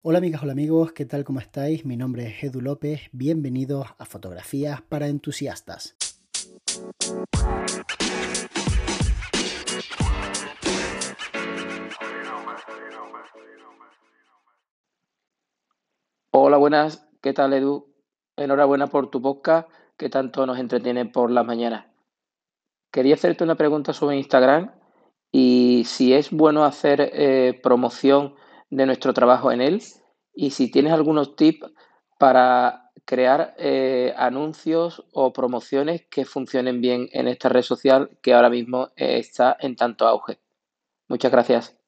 Hola amigas, hola amigos, ¿qué tal? ¿Cómo estáis? Mi nombre es Edu López, bienvenidos a Fotografías para Entusiastas. Hola, buenas, ¿qué tal Edu? Enhorabuena por tu podcast que tanto nos entretiene por las mañanas. Quería hacerte una pregunta sobre Instagram y si es bueno hacer eh, promoción de nuestro trabajo en él y si tienes algunos tips para crear eh, anuncios o promociones que funcionen bien en esta red social que ahora mismo está en tanto auge. Muchas gracias.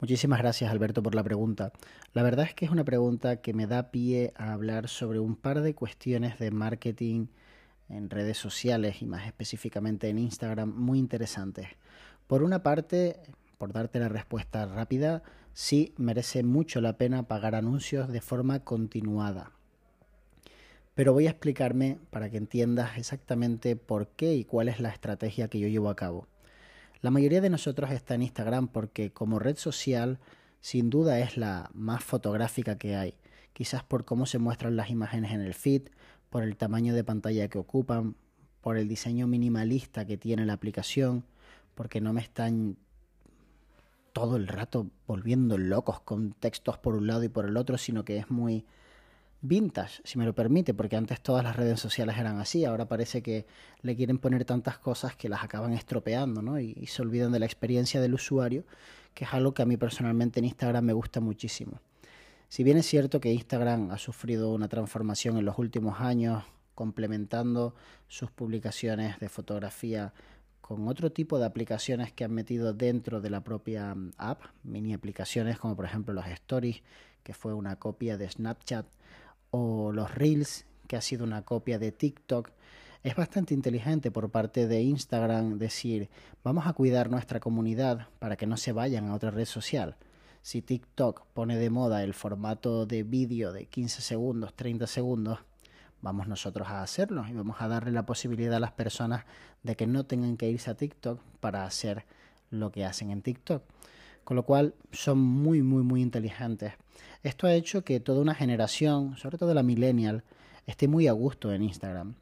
Muchísimas gracias Alberto por la pregunta. La verdad es que es una pregunta que me da pie a hablar sobre un par de cuestiones de marketing en redes sociales y más específicamente en Instagram muy interesantes. Por una parte, por darte la respuesta rápida, sí merece mucho la pena pagar anuncios de forma continuada. Pero voy a explicarme para que entiendas exactamente por qué y cuál es la estrategia que yo llevo a cabo. La mayoría de nosotros está en Instagram porque como red social sin duda es la más fotográfica que hay, quizás por cómo se muestran las imágenes en el feed, por el tamaño de pantalla que ocupan, por el diseño minimalista que tiene la aplicación, porque no me están todo el rato volviendo locos con textos por un lado y por el otro, sino que es muy vintage, si me lo permite, porque antes todas las redes sociales eran así, ahora parece que le quieren poner tantas cosas que las acaban estropeando, ¿no? Y, y, se olvidan de la experiencia del usuario, que es algo que a mí personalmente en Instagram me gusta muchísimo. Si bien es cierto que Instagram ha sufrido una transformación en los últimos años, complementando sus publicaciones de fotografía con otro tipo de aplicaciones que han metido dentro de la propia mm, app, mini aplicaciones como por ejemplo los Stories, que fue una copia de Snapchat, o los Reels, que ha sido una copia de TikTok. Es bastante inteligente por parte de Instagram decir, vamos a cuidar nuestra comunidad para que no se vayan a otra red social. Si TikTok pone de moda el formato de vídeo de 15 segundos, 30 segundos, vamos nosotros a hacerlo y vamos a darle la posibilidad a las personas de que no tengan que irse a TikTok para hacer lo que hacen en TikTok. Con lo cual son muy, muy, muy inteligentes. Esto ha hecho que toda una generación, sobre todo la millennial, esté muy a gusto en Instagram.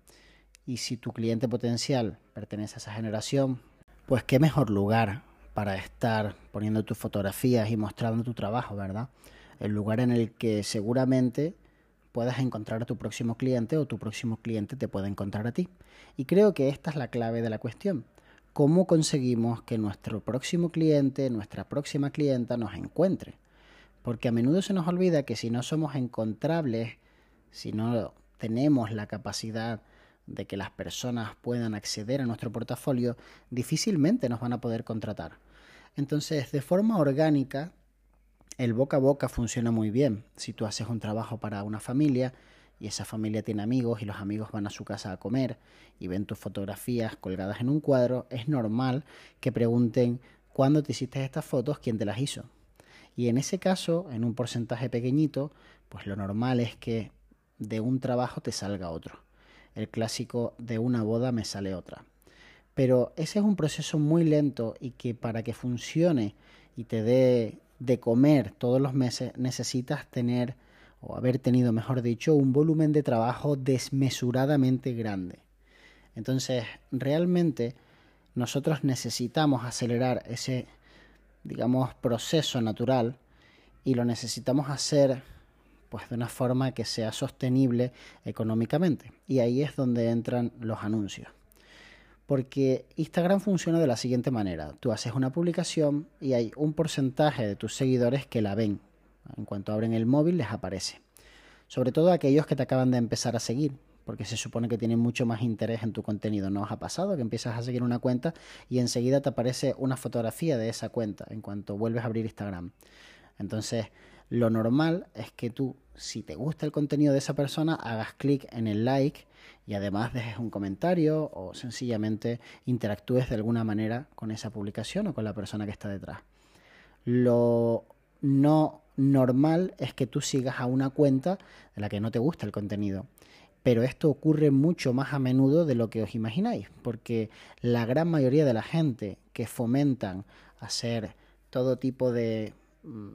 Y si tu cliente potencial pertenece a esa generación, pues qué mejor lugar para estar poniendo tus fotografías y mostrando tu trabajo, ¿verdad? El lugar en el que seguramente puedas encontrar a tu próximo cliente o tu próximo cliente te pueda encontrar a ti. Y creo que esta es la clave de la cuestión. ¿Cómo conseguimos que nuestro próximo cliente, nuestra próxima clienta nos encuentre? Porque a menudo se nos olvida que si no somos encontrables, si no tenemos la capacidad de que las personas puedan acceder a nuestro portafolio, difícilmente nos van a poder contratar. Entonces, de forma orgánica, el boca a boca funciona muy bien. Si tú haces un trabajo para una familia y esa familia tiene amigos y los amigos van a su casa a comer y ven tus fotografías colgadas en un cuadro, es normal que pregunten cuándo te hiciste estas fotos, quién te las hizo. Y en ese caso, en un porcentaje pequeñito, pues lo normal es que de un trabajo te salga otro. El clásico de una boda me sale otra. Pero ese es un proceso muy lento y que para que funcione y te dé de comer todos los meses, necesitas tener, o haber tenido, mejor dicho, un volumen de trabajo desmesuradamente grande. Entonces, realmente nosotros necesitamos acelerar ese, digamos, proceso natural y lo necesitamos hacer pues de una forma que sea sostenible económicamente. Y ahí es donde entran los anuncios. Porque Instagram funciona de la siguiente manera. Tú haces una publicación y hay un porcentaje de tus seguidores que la ven. En cuanto abren el móvil les aparece. Sobre todo aquellos que te acaban de empezar a seguir, porque se supone que tienen mucho más interés en tu contenido. ¿No os ha pasado que empiezas a seguir una cuenta y enseguida te aparece una fotografía de esa cuenta en cuanto vuelves a abrir Instagram? Entonces, lo normal es que tú, si te gusta el contenido de esa persona, hagas clic en el like y además dejes un comentario o sencillamente interactúes de alguna manera con esa publicación o con la persona que está detrás. Lo no normal es que tú sigas a una cuenta de la que no te gusta el contenido. Pero esto ocurre mucho más a menudo de lo que os imagináis, porque la gran mayoría de la gente que fomentan hacer todo tipo de mm,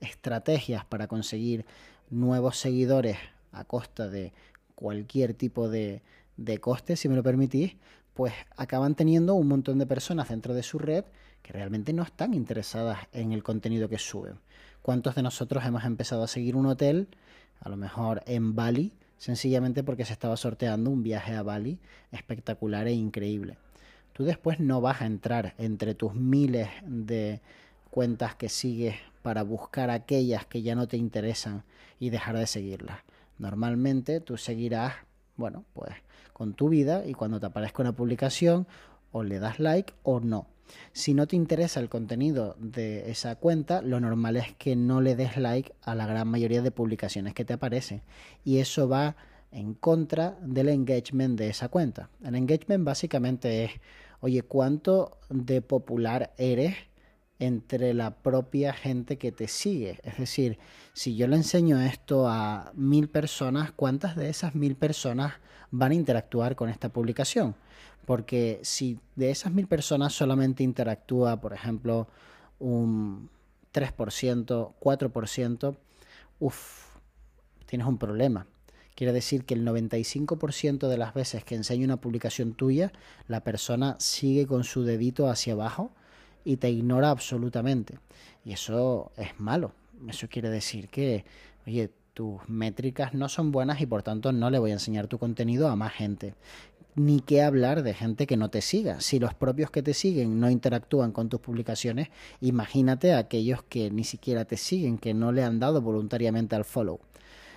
estrategias para conseguir nuevos seguidores a costa de cualquier tipo de, de coste, si me lo permitís, pues acaban teniendo un montón de personas dentro de su red que realmente no están interesadas en el contenido que suben. ¿Cuántos de nosotros hemos empezado a seguir un hotel, a lo mejor en Bali, sencillamente porque se estaba sorteando un viaje a Bali espectacular e increíble? Tú después no vas a entrar entre tus miles de cuentas que sigues para buscar aquellas que ya no te interesan y dejar de seguirlas. Normalmente tú seguirás, bueno, pues con tu vida y cuando te aparezca una publicación o le das like o no. Si no te interesa el contenido de esa cuenta, lo normal es que no le des like a la gran mayoría de publicaciones que te aparecen. Y eso va en contra del engagement de esa cuenta. El engagement básicamente es, oye, ¿cuánto de popular eres entre la propia gente que te sigue? Es decir, si yo le enseño esto a mil personas, ¿cuántas de esas mil personas van a interactuar con esta publicación? Porque si de esas mil personas solamente interactúa, por ejemplo, un 3%, 4%, uff, tienes un problema. Quiere decir que el 95% de las veces que enseño una publicación tuya, la persona sigue con su dedito hacia abajo y te ignora absolutamente. Y eso es malo. Eso quiere decir que, oye, tus métricas no son buenas y por tanto no le voy a enseñar tu contenido a más gente ni qué hablar de gente que no te siga. Si los propios que te siguen no interactúan con tus publicaciones, imagínate a aquellos que ni siquiera te siguen, que no le han dado voluntariamente al follow.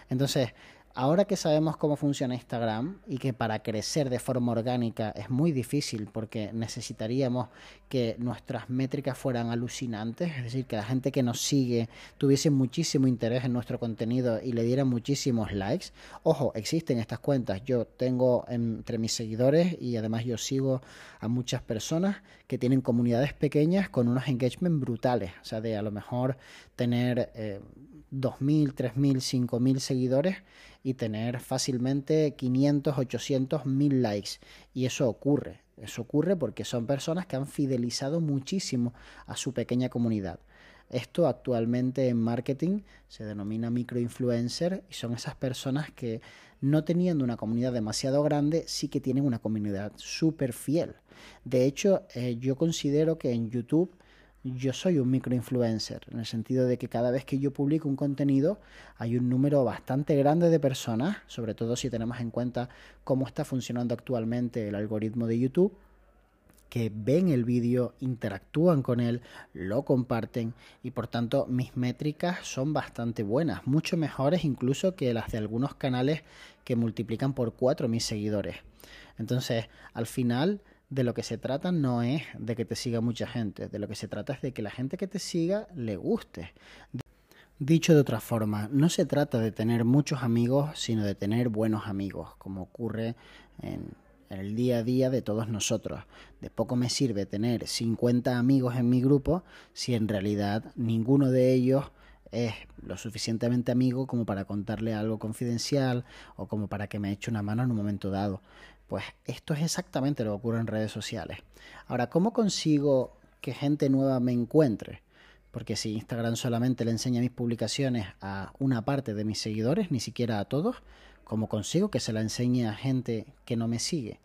Entonces, Ahora que sabemos cómo funciona Instagram y que para crecer de forma orgánica es muy difícil porque necesitaríamos que nuestras métricas fueran alucinantes, es decir, que la gente que nos sigue tuviese muchísimo interés en nuestro contenido y le diera muchísimos likes. Ojo, existen estas cuentas. Yo tengo entre mis seguidores y además yo sigo a muchas personas que tienen comunidades pequeñas con unos engagement brutales, o sea, de a lo mejor tener... Eh, 2.000, 3.000, 5.000 seguidores y tener fácilmente 500, 800, 1.000 likes. Y eso ocurre. Eso ocurre porque son personas que han fidelizado muchísimo a su pequeña comunidad. Esto actualmente en marketing se denomina microinfluencer y son esas personas que no teniendo una comunidad demasiado grande sí que tienen una comunidad súper fiel. De hecho, eh, yo considero que en YouTube yo soy un microinfluencer, en el sentido de que cada vez que yo publico un contenido hay un número bastante grande de personas, sobre todo si tenemos en cuenta cómo está funcionando actualmente el algoritmo de YouTube, que ven el vídeo, interactúan con él, lo comparten y por tanto mis métricas son bastante buenas, mucho mejores incluso que las de algunos canales que multiplican por cuatro mis seguidores. Entonces, al final de lo que se trata no es de que te siga mucha gente, de lo que se trata es de que la gente que te siga le guste. Dicho de otra forma, no se trata de tener muchos amigos, sino de tener buenos amigos, como ocurre en, el día a día de todos nosotros. De poco me sirve tener 50 amigos en mi grupo si en realidad ninguno de ellos es lo suficientemente amigo como para contarle algo confidencial o como para que me eche una mano en un momento dado. Pues esto es exactamente lo que ocurre en redes sociales. Ahora, ¿cómo consigo que gente nueva me encuentre? Porque si Instagram solamente le enseña mis publicaciones a una parte de mis seguidores, ni siquiera a todos, ¿cómo consigo que se la enseñe a gente que no me sigue?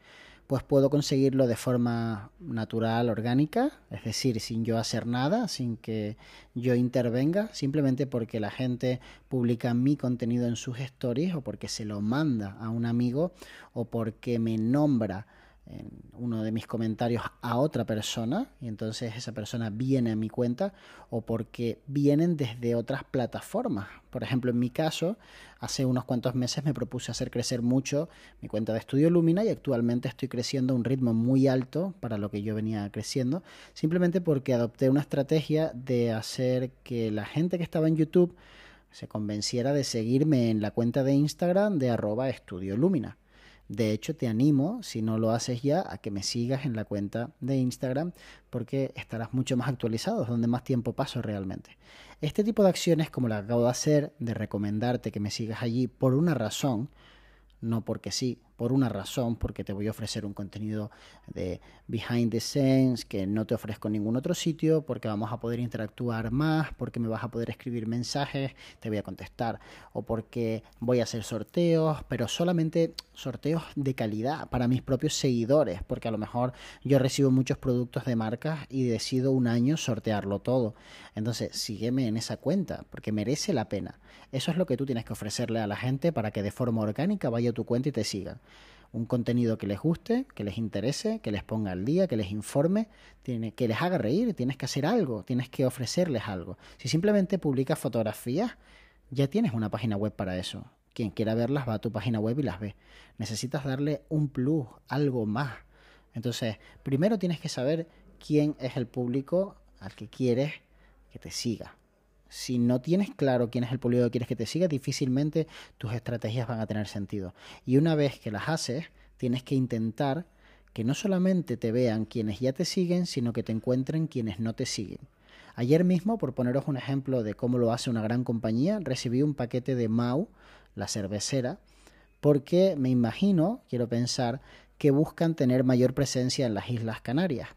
Pues puedo conseguirlo de forma natural, orgánica, es decir, sin yo hacer nada, sin que yo intervenga, simplemente porque la gente publica mi contenido en sus stories o porque se lo manda a un amigo o porque me nombra en uno de mis comentarios a otra persona y entonces esa persona viene a mi cuenta o porque vienen desde otras plataformas. Por ejemplo, en mi caso, hace unos cuantos meses me propuse hacer crecer mucho mi cuenta de Estudio Lumina y actualmente estoy creciendo a un ritmo muy alto para lo que yo venía creciendo, simplemente porque adopté una estrategia de hacer que la gente que estaba en YouTube se convenciera de seguirme en la cuenta de Instagram de arroba Estudio Lumina. De hecho, te animo, si no lo haces ya, a que me sigas en la cuenta de Instagram porque estarás mucho más actualizado, donde más tiempo paso realmente. Este tipo de acciones, como la acabo de hacer, de recomendarte que me sigas allí por una razón, no porque sí, por una razón, porque te voy a ofrecer un contenido de behind the scenes que no te ofrezco en ningún otro sitio, porque vamos a poder interactuar más, porque me vas a poder escribir mensajes, te voy a contestar, o porque voy a hacer sorteos, pero solamente sorteos de calidad para mis propios seguidores, porque a lo mejor yo recibo muchos productos de marcas y decido un año sortearlo todo. Entonces, sígueme en esa cuenta, porque merece la pena. Eso es lo que tú tienes que ofrecerle a la gente para que de forma orgánica vaya a tu cuenta y te sigan un contenido que les guste, que les interese, que les ponga al día, que les informe, tiene, que les haga reír, tienes que hacer algo, tienes que ofrecerles algo. Si simplemente publicas fotografías, ya tienes una página web para eso. Quien quiera verlas va a tu página web y las ve. Necesitas darle un plus, algo más. Entonces, primero tienes que saber quién es el público al que quieres que te siga si no tienes claro quién es el público que quieres que te siga, difícilmente tus estrategias van a tener sentido. Y una vez que las haces, tienes que intentar que no solamente te vean quienes ya te siguen, sino que te encuentren quienes no te siguen. Ayer mismo, por poneros un ejemplo de cómo lo hace una gran compañía, recibí un paquete de Mau, la cervecera, porque me imagino, quiero pensar, que buscan tener mayor presencia en las Islas Canarias.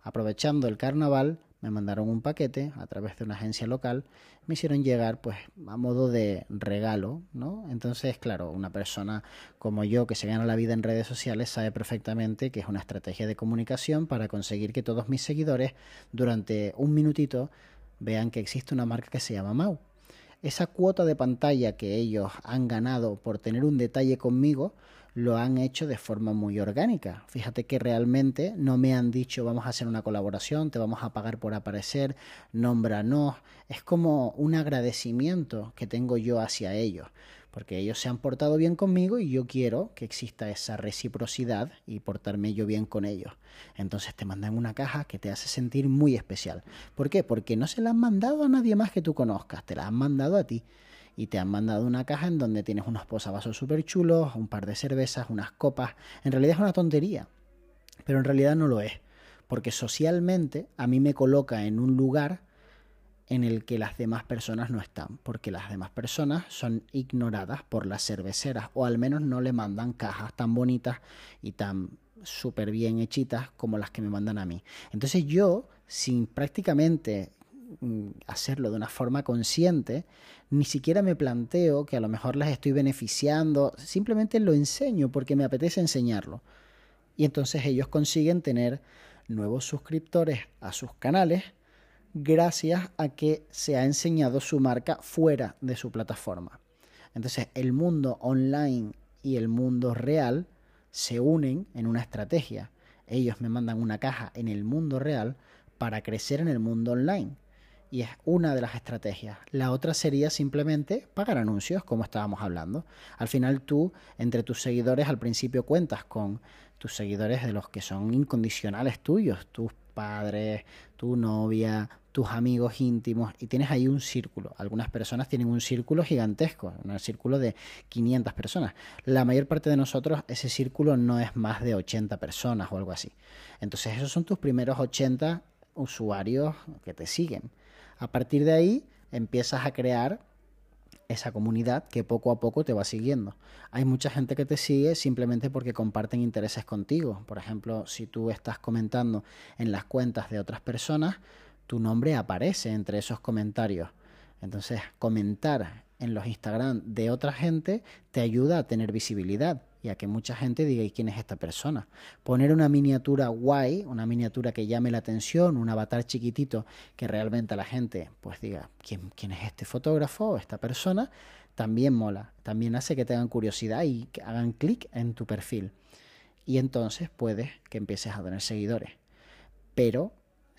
Aprovechando el carnaval, me mandaron un paquete a través de una agencia local, me hicieron llegar pues a modo de regalo, ¿no? Entonces, claro, una persona como yo que se gana la vida en redes sociales sabe perfectamente que es una estrategia de comunicación para conseguir que todos mis seguidores durante un minutito vean que existe una marca que se llama Mau. Esa cuota de pantalla que ellos han ganado por tener un detalle conmigo, lo han hecho de forma muy orgánica. Fíjate que realmente no me han dicho vamos a hacer una colaboración, te vamos a pagar por aparecer, nómbranos. Es como un agradecimiento que tengo yo hacia ellos, porque ellos se han portado bien conmigo y yo quiero que exista esa reciprocidad y portarme yo bien con ellos. Entonces te mandan una caja que te hace sentir muy especial. ¿Por qué? Porque no se la han mandado a nadie más que tú conozcas, te la han mandado a ti y te han mandado una caja en donde tienes unos posavasos súper chulos, un par de cervezas, unas copas. En realidad es una tontería, pero en realidad no lo es, porque socialmente a mí me coloca en un lugar en el que las demás personas no están, porque las demás personas son ignoradas por las cerveceras, o al menos no le mandan cajas tan bonitas y tan súper bien hechitas como las que me mandan a mí. Entonces yo, sin prácticamente hacerlo de una forma consciente, ni siquiera me planteo que a lo mejor las estoy beneficiando, simplemente lo enseño porque me apetece enseñarlo. Y entonces ellos consiguen tener nuevos suscriptores a sus canales gracias a que se ha enseñado su marca fuera de su plataforma. Entonces el mundo online y el mundo real se unen en una estrategia. Ellos me mandan una caja en el mundo real para crecer en el mundo online y es una de las estrategias. La otra sería simplemente pagar anuncios, como estábamos hablando. Al final tú, entre tus seguidores, al principio cuentas con tus seguidores de los que son incondicionales tuyos, tus padres, tu novia, tus amigos íntimos, y tienes ahí un círculo. Algunas personas tienen un círculo gigantesco, un círculo de 500 personas. La mayor parte de nosotros, ese círculo no es más de 80 personas o algo así. Entonces esos son tus primeros 80 usuarios que te siguen. A partir de ahí empiezas a crear esa comunidad que poco a poco te va siguiendo. Hay mucha gente que te sigue simplemente porque comparten intereses contigo. Por ejemplo, si tú estás comentando en las cuentas de otras personas, tu nombre aparece entre esos comentarios. Entonces, comentar en los Instagram de otra gente te ayuda a tener visibilidad y a que mucha gente diga, ¿y quién es esta persona? Poner una miniatura guay, una miniatura que llame la atención, un avatar chiquitito que realmente a la gente pues diga, ¿quién, quién es este fotógrafo o esta persona? También mola, también hace que tengan curiosidad y que hagan clic en tu perfil. Y entonces puedes que empieces a tener seguidores. Pero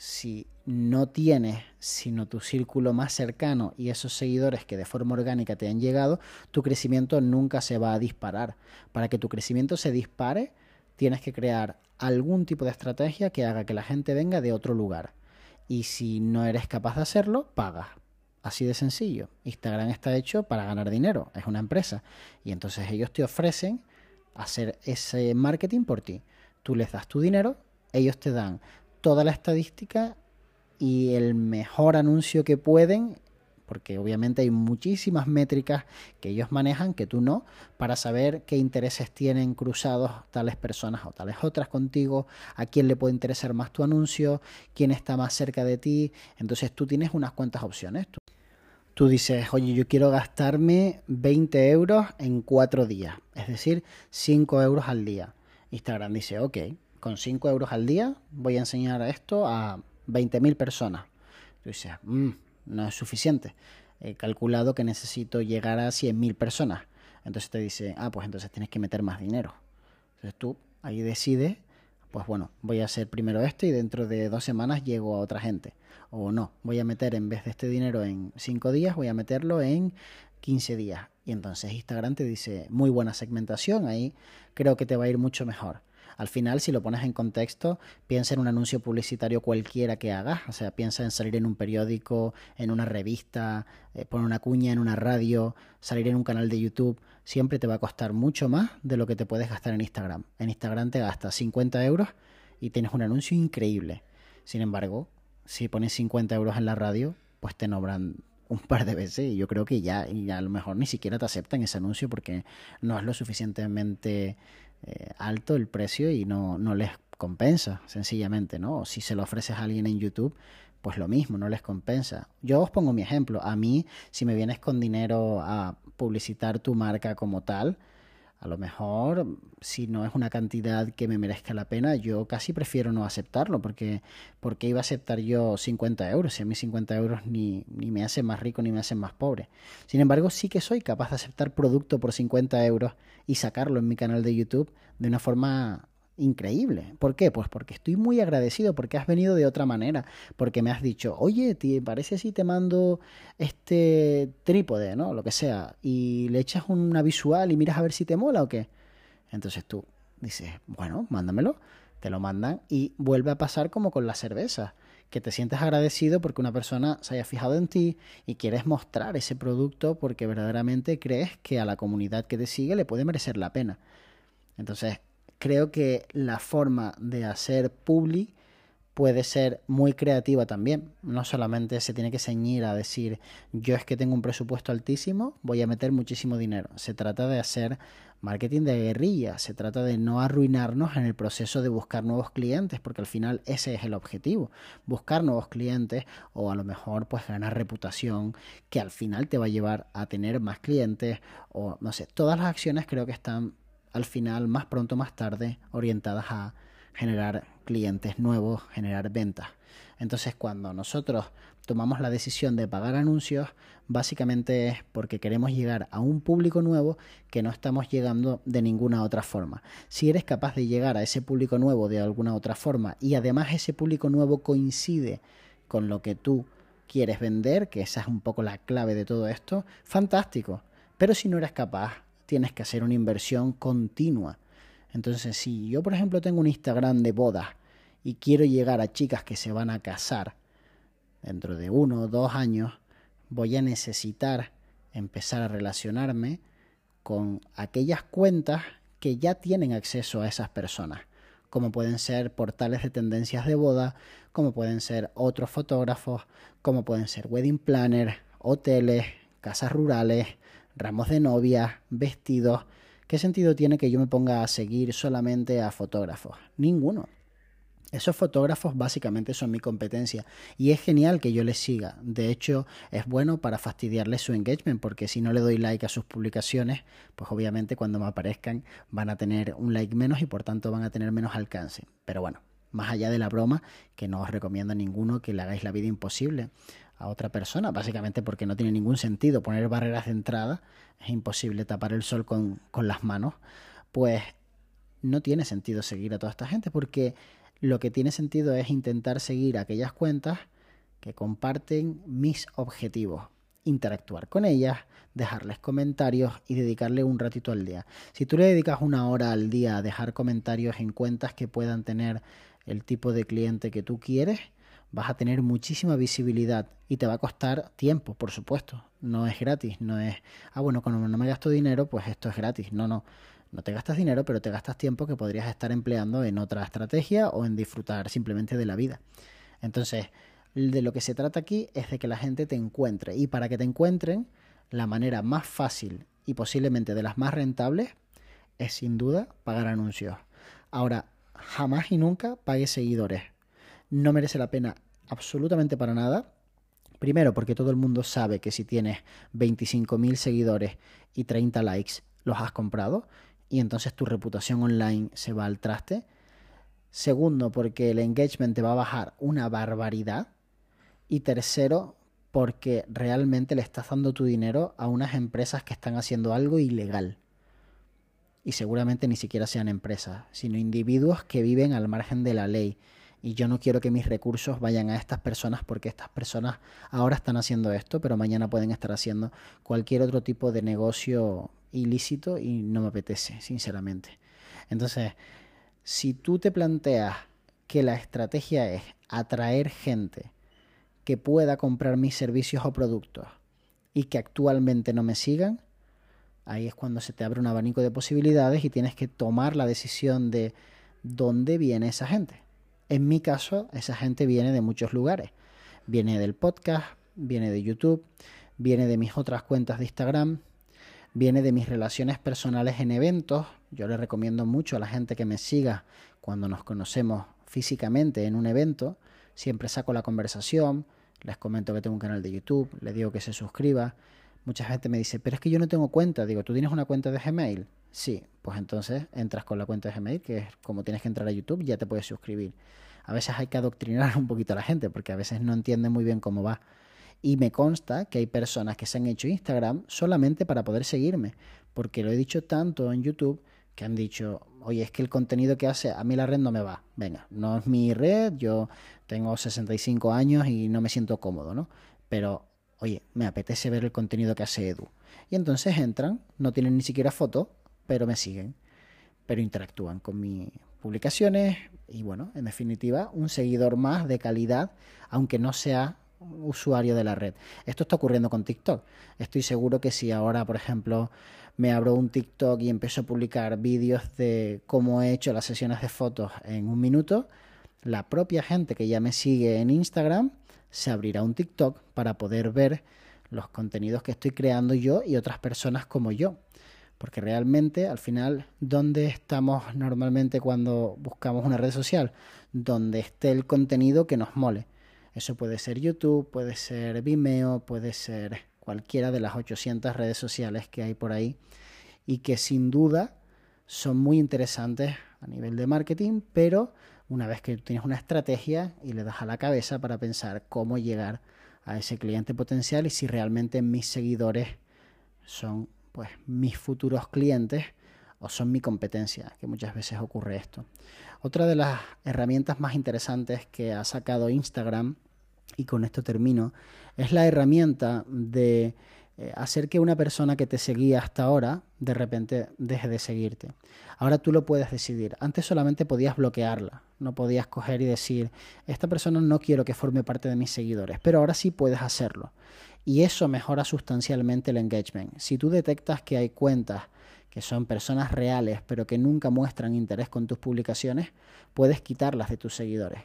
si no tienes sino tu círculo más cercano y esos seguidores que de forma orgánica te han llegado, tu crecimiento nunca se va a disparar. Para que tu crecimiento se dispare, tienes que crear algún tipo de estrategia que haga que la gente venga de otro lugar. Y si no eres capaz de hacerlo, pagas. Así de sencillo. Instagram está hecho para ganar dinero, es una empresa. Y entonces ellos te ofrecen hacer ese marketing por ti. Tú les das tu dinero, ellos te dan toda la estadística y el mejor anuncio que pueden, porque obviamente hay muchísimas métricas que ellos manejan que tú no, para saber qué intereses tienen cruzados tales personas o tales otras contigo, a quién le puede interesar más tu anuncio, quién está más cerca de ti. Entonces tú tienes unas cuantas opciones. Tú dices, oye, yo quiero gastarme 20 euros en cuatro días, es decir, 5 euros al día. Instagram dice, ok, con 5 euros al día voy a enseñar esto a 20.000 personas. Tú dices, mm, no es suficiente. He calculado que necesito llegar a 100.000 personas. Entonces te dice, ah, pues entonces tienes que meter más dinero. Entonces tú ahí decides, pues bueno, voy a hacer primero esto y dentro de dos semanas llego a otra gente o no, voy a meter en vez de este dinero en 5 días, voy a meterlo en 15 días. Y entonces Instagram te dice, muy buena segmentación, ahí creo que te va a ir mucho mejor. Al final, si lo pones en contexto, piensa en un anuncio publicitario cualquiera que hagas, o sea, piensa en salir en un periódico, en una revista, eh, poner una cuña en una radio, salir en un canal de YouTube, siempre te va a costar mucho más de lo que te puedes gastar en Instagram. En Instagram te gastas 50 euros y tienes un anuncio increíble. Sin embargo, si pones 50 euros en la radio, pues te nombran un par de veces y yo creo que ya, y a lo mejor ni siquiera te aceptan ese anuncio porque no es lo suficientemente eh, alto el precio y no, no les compensa, sencillamente, ¿no? O si se lo ofreces a alguien en YouTube, pues lo mismo, no les compensa. Yo os pongo mi ejemplo. A mí, si me vienes con dinero a publicitar tu marca como tal, a lo mejor, si no es una cantidad que me merezca la pena, yo casi prefiero no aceptarlo, porque porque iba a aceptar yo 50 euros? Si a mí 50 euros ni, ni me hacen más rico ni me hacen más pobre. Sin embargo, sí que soy capaz de aceptar producto por 50 euros y sacarlo en mi canal de YouTube de una forma increíble. ¿Por qué? Pues porque estoy muy agradecido, porque has venido de otra manera, porque me has dicho, oye, ¿te parece si te mando este trípode, ¿no? Lo que sea, y le echas una visual y miras a ver si te mola o qué. Entonces tú dices, bueno, mándamelo, te lo mandan y vuelve a pasar como con la cerveza, que te sientes agradecido porque una persona se haya fijado en ti y quieres mostrar ese producto porque verdaderamente crees que a la comunidad que te sigue le puede merecer la pena. Entonces, creo que la forma de hacer publi puede ser muy creativa también. No solamente se tiene que ceñir a decir yo es que tengo un presupuesto altísimo, voy a meter muchísimo dinero. Se trata de hacer marketing de guerrilla, se trata de no arruinarnos en el proceso de buscar nuevos clientes, porque al final ese es el objetivo, buscar nuevos clientes o a lo mejor pues ganar reputación que al final te va a llevar a tener más clientes o no sé, todas las acciones creo que están al final, más pronto, más tarde, orientadas a generar clientes nuevos, generar ventas. Entonces, cuando nosotros tomamos la decisión de pagar anuncios, básicamente es porque queremos llegar a un público nuevo que no estamos llegando de ninguna otra forma. Si eres capaz de llegar a ese público nuevo de alguna otra forma y además ese público nuevo coincide con lo que tú quieres vender, que esa es un poco la clave de todo esto, fantástico. Pero si no eres capaz, tienes que hacer una inversión continua. Entonces, si yo, por ejemplo, tengo un Instagram de bodas y quiero llegar a chicas que se van a casar dentro de uno o dos años, voy a necesitar empezar a relacionarme con aquellas cuentas que ya tienen acceso a esas personas, como pueden ser portales de tendencias de boda, como pueden ser otros fotógrafos, como pueden ser wedding planners, hoteles, casas rurales, ramos de novia, vestidos. ¿Qué sentido tiene que yo me ponga a seguir solamente a fotógrafos? Ninguno. Esos fotógrafos básicamente son mi competencia y es genial que yo les siga. De hecho, es bueno para fastidiarles su engagement porque si no le doy like a sus publicaciones, pues obviamente cuando me aparezcan van a tener un like menos y por tanto van a tener menos alcance. Pero bueno, más allá de la broma, que no os recomiendo a ninguno que le hagáis la vida imposible a otra persona, básicamente porque no tiene ningún sentido poner barreras de entrada, es imposible tapar el sol con, con las manos, pues no tiene sentido seguir a toda esta gente porque lo que tiene sentido es intentar seguir aquellas cuentas que comparten mis objetivos, interactuar con ellas, dejarles comentarios y dedicarle un ratito al día. Si tú le dedicas una hora al día a dejar comentarios en cuentas que puedan tener el tipo de cliente que tú quieres, vas a tener muchísima visibilidad y te va a costar tiempo, por supuesto. No es gratis, no es, ah, bueno, cuando no me gasto dinero, pues esto es gratis. No, no, no te gastas dinero, pero te gastas tiempo que podrías estar empleando en otra estrategia o en disfrutar simplemente de la vida. Entonces, De lo que se trata aquí es de que la gente te encuentre. Y para que te encuentren, la manera más fácil y posiblemente de las más rentables es sin duda pagar anuncios. Ahora, jamás y nunca pague seguidores. No merece la pena absolutamente para nada. Primero, porque todo el mundo sabe que si tienes 25.000 seguidores y 30 likes, los has comprado y entonces tu reputación online se va al traste. Segundo, porque el engagement te va a bajar una barbaridad. Y tercero, porque realmente le estás dando tu dinero a unas empresas que están haciendo algo ilegal. Y seguramente ni siquiera sean empresas, sino individuos que viven al margen de la ley. Y yo no quiero que mis recursos vayan a estas personas porque estas personas ahora están haciendo esto, pero mañana pueden estar haciendo cualquier otro tipo de negocio ilícito y no me apetece, sinceramente. Entonces, si tú te planteas que la estrategia es atraer gente que pueda comprar mis servicios o productos y que actualmente no me sigan, ahí es cuando se te abre un abanico de posibilidades y tienes que tomar la decisión de dónde viene esa gente. En mi caso, esa gente viene de muchos lugares. Viene del podcast, viene de YouTube, viene de mis otras cuentas de Instagram, viene de mis relaciones personales en eventos. Yo le recomiendo mucho a la gente que me siga cuando nos conocemos físicamente en un evento. Siempre saco la conversación, les comento que tengo un canal de YouTube, les digo que se suscriba. Mucha gente me dice, pero es que yo no tengo cuenta. Digo, ¿tú tienes una cuenta de Gmail? Sí, pues entonces entras con la cuenta de Gmail, que es como tienes que entrar a YouTube, ya te puedes suscribir. A veces hay que adoctrinar un poquito a la gente, porque a veces no entienden muy bien cómo va. Y me consta que hay personas que se han hecho Instagram solamente para poder seguirme, porque lo he dicho tanto en YouTube que han dicho, oye, es que el contenido que hace, a mí la red no me va. Venga, no es mi red, yo tengo 65 años y no me siento cómodo, ¿no? Pero, oye, me apetece ver el contenido que hace Edu. Y entonces entran, no tienen ni siquiera foto, pero me siguen, pero interactúan con mis publicaciones y bueno, en definitiva, un seguidor más de calidad, aunque no sea usuario de la red. Esto está ocurriendo con TikTok. Estoy seguro que si ahora, por ejemplo, me abro un TikTok y empiezo a publicar vídeos de cómo he hecho las sesiones de fotos en un minuto, la propia gente que ya me sigue en Instagram se abrirá un TikTok para poder ver los contenidos que estoy creando yo y otras personas como yo. Porque realmente, al final, ¿dónde estamos normalmente cuando buscamos una red social? Donde esté el contenido que nos mole. Eso puede ser YouTube, puede ser Vimeo, puede ser cualquiera de las 800 redes sociales que hay por ahí y que sin duda son muy interesantes a nivel de marketing, pero una vez que tienes una estrategia y le das a la cabeza para pensar cómo llegar a ese cliente potencial y si realmente mis seguidores son pues mis futuros clientes o son mi competencia, que muchas veces ocurre esto. Otra de las herramientas más interesantes que ha sacado Instagram, y con esto termino, es la herramienta de eh, hacer que una persona que te seguía hasta ahora de repente deje de seguirte. Ahora tú lo puedes decidir. Antes solamente podías bloquearla, no podías coger y decir, esta persona no quiero que forme parte de mis seguidores, pero ahora sí puedes hacerlo. Y eso mejora sustancialmente el engagement. Si tú detectas que hay cuentas que son personas reales pero que nunca muestran interés con tus publicaciones, puedes quitarlas de tus seguidores.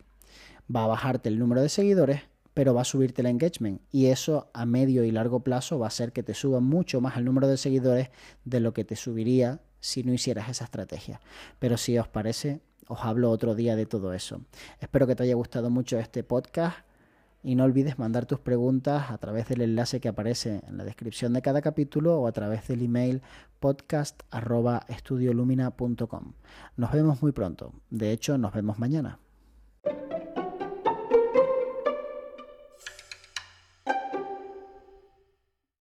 Va a bajarte el número de seguidores, pero va a subirte el engagement y eso a medio y largo plazo va a hacer que te suba mucho más el número de seguidores de lo que te subiría si no hicieras esa estrategia. Pero si os parece, os hablo otro día de todo eso. Espero que te haya gustado mucho este podcast y no olvides mandar tus preguntas a través del enlace que aparece en la descripción de cada capítulo o a través del email podcast.estudiolumina.com. Nos vemos muy pronto. De hecho, nos vemos mañana.